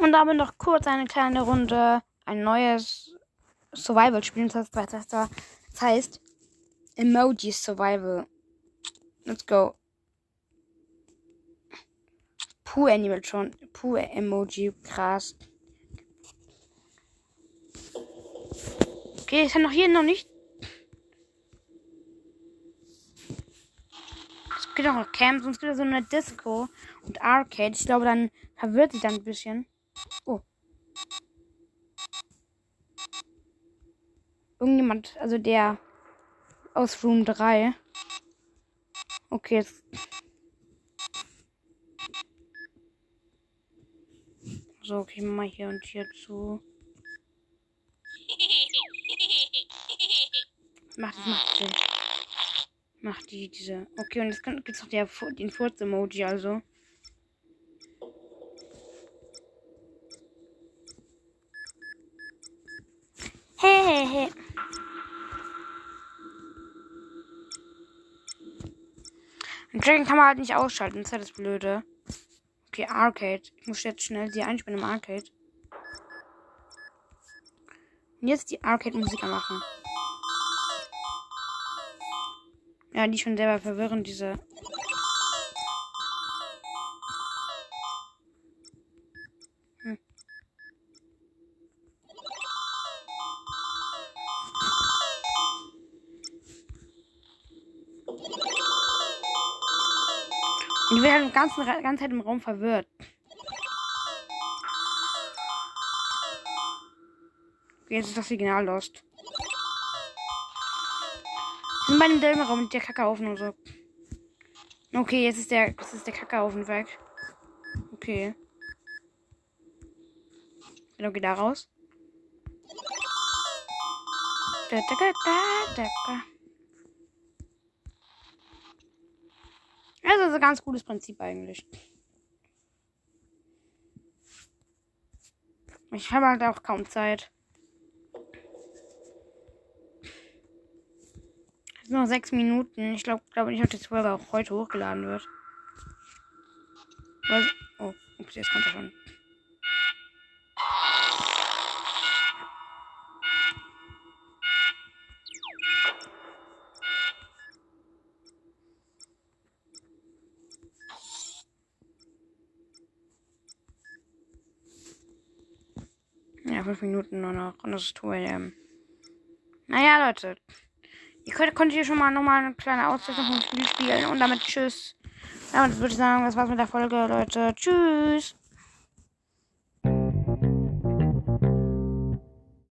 Und damit noch kurz eine kleine Runde, ein neues Survival-Spiel. Das heißt, Emoji Survival. Let's go. Puh, Animal schon. Puh, Emoji. Krass. Okay, ich kann noch hier noch nicht. Es gibt auch noch Camps und es gibt so eine Disco und Arcade. Ich glaube, dann verwirrt sich dann ein bisschen. Oh. Irgendjemand, also der aus Room 3. Okay, jetzt. So, okay, mal hier und hier zu. Macht das, macht das. Macht die, diese. Okay, und jetzt gibt es noch der, den Furz-Emoji, also. Hey. Und Dragon kann man halt nicht ausschalten, das ist halt das Blöde. Okay, Arcade. Ich muss jetzt schnell die einspielen im Arcade. Und jetzt die Arcade-Musik machen. Ja, die schon selber verwirrend, diese. Die werden die ganze, ganze Zeit im Raum verwirrt. Jetzt ist das Signal lost sind bei dem Delmenraum mit der Kackeofen und so. Okay, jetzt ist der, jetzt ist der Kackeofen weg. Okay. Dann geht da raus. Da, da, da, da, da. Also, ist ein ganz cooles Prinzip eigentlich. Ich habe halt auch kaum Zeit. noch sechs Minuten. Ich glaube glaube nicht, dass die Folge auch heute hochgeladen wird. Was? Oh, ups, jetzt kommt er schon. Ja, fünf Minuten nur noch. Und das ist 2 am. Naja, Leute. Ihr könnt, konntet hier schon mal nochmal eine kleine Auszeichnung vom Spiel spielen. Und damit tschüss. Damit würde ich sagen, das war's mit der Folge, Leute. Tschüss.